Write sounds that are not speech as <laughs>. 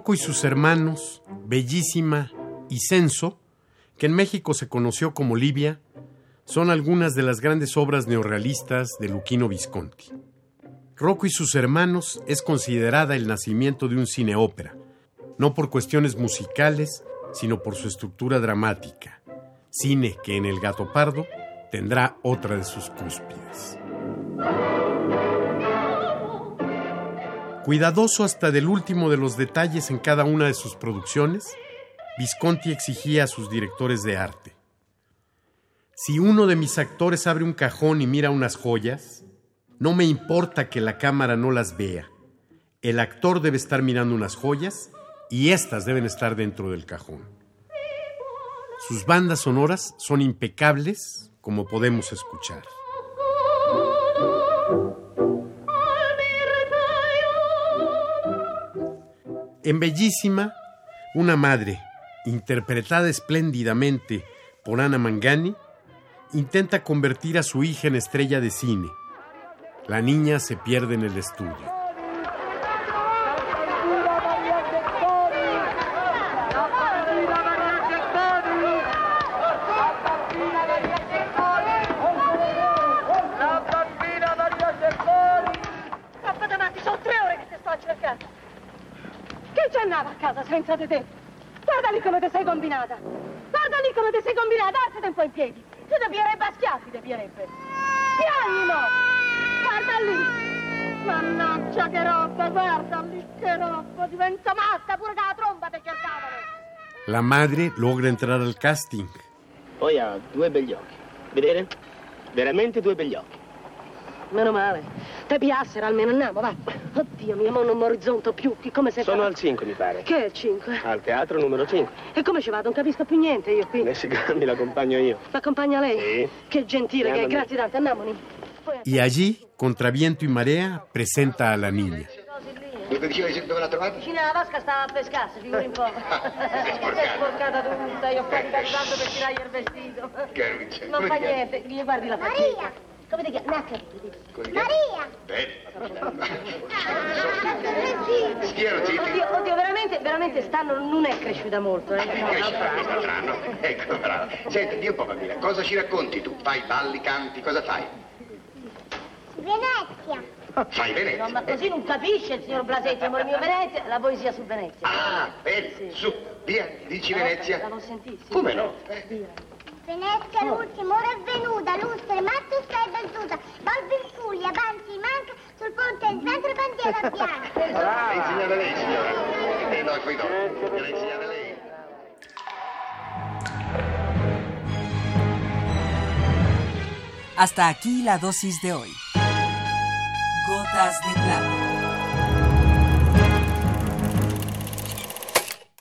Rocco y sus hermanos, Bellísima y Censo, que en México se conoció como Libia, son algunas de las grandes obras neorrealistas de Luchino Visconti. Rocco y sus hermanos es considerada el nacimiento de un cine ópera, no por cuestiones musicales, sino por su estructura dramática, cine que en El Gato Pardo tendrá otra de sus cúspides. Cuidadoso hasta del último de los detalles en cada una de sus producciones, Visconti exigía a sus directores de arte. Si uno de mis actores abre un cajón y mira unas joyas, no me importa que la cámara no las vea. El actor debe estar mirando unas joyas y éstas deben estar dentro del cajón. Sus bandas sonoras son impecables, como podemos escuchar. En Bellísima, una madre, interpretada espléndidamente por Ana Mangani, intenta convertir a su hija en estrella de cine. La niña se pierde en el estudio. A cercare. Ci andava a casa senza di te? Guarda lì come ti sei combinata. Guarda lì come ti sei combinata, alzati un po' in piedi. Tu ti pierebbe a schiaffi. Piangi, no! Guarda lì! Mannaggia che roba, guarda lì che roba, diventa matta pure che la tromba ti cercavano. La madre logra entrar al casting. Poi ha due begli occhi. Vedere? Veramente due begli occhi. Meno male. Te piassero almeno andiamo, va. Oddio mio, mo non mi orizzonto più. Che come sei Sono fatto? al 5, mi pare. Che è il 5? Al teatro numero 5. E come ci vado? Non capisco più niente io qui. Messi Grandi l'accompagno io. M'accompagna lei? Sì. Che gentile che è, Andiamo. grazie tante, andiamoni. Poi- Y allí, contra viento y marea, presenta a la niña. Dove dicevi dove l'ha trovata? Vicino alla vasca stava a pescarsi, figuri un po'. <laughs> Si è sporcata tutta, io ho faticato tanto per tirargli il vestito. Caruccia. Non fa niente, gli guardi la faccia. Come ti chiami? Chiami? Bene. Schiero, Titi. Oddio, oddio, veramente, veramente stanno non è cresciuta molto, eh. Cresciuta, strano. Ecco, brava. Senti, di un po' bambina, cosa ci racconti tu? Fai balli, canti, cosa fai? Venezia. Fai Venezia. No, ma così non capisce il signor Blasetti, amore mio, Venezia, la poesia su Venezia. Ah, bene, Sì. su, via, dici La Venezia. non sentì, sì. Come no? Venezia Venezia, Venesca, ora è Venuta, Lustre, stai e Beltuta, Balbi Fuglia, avanti, Manca, sul ponte il centro bandiera <laughs> bianca. Brava! Lei signora, lei signora. E noi qui no. Lei signora, lei. Hasta aquí la dosis de hoy. Gotas de plata.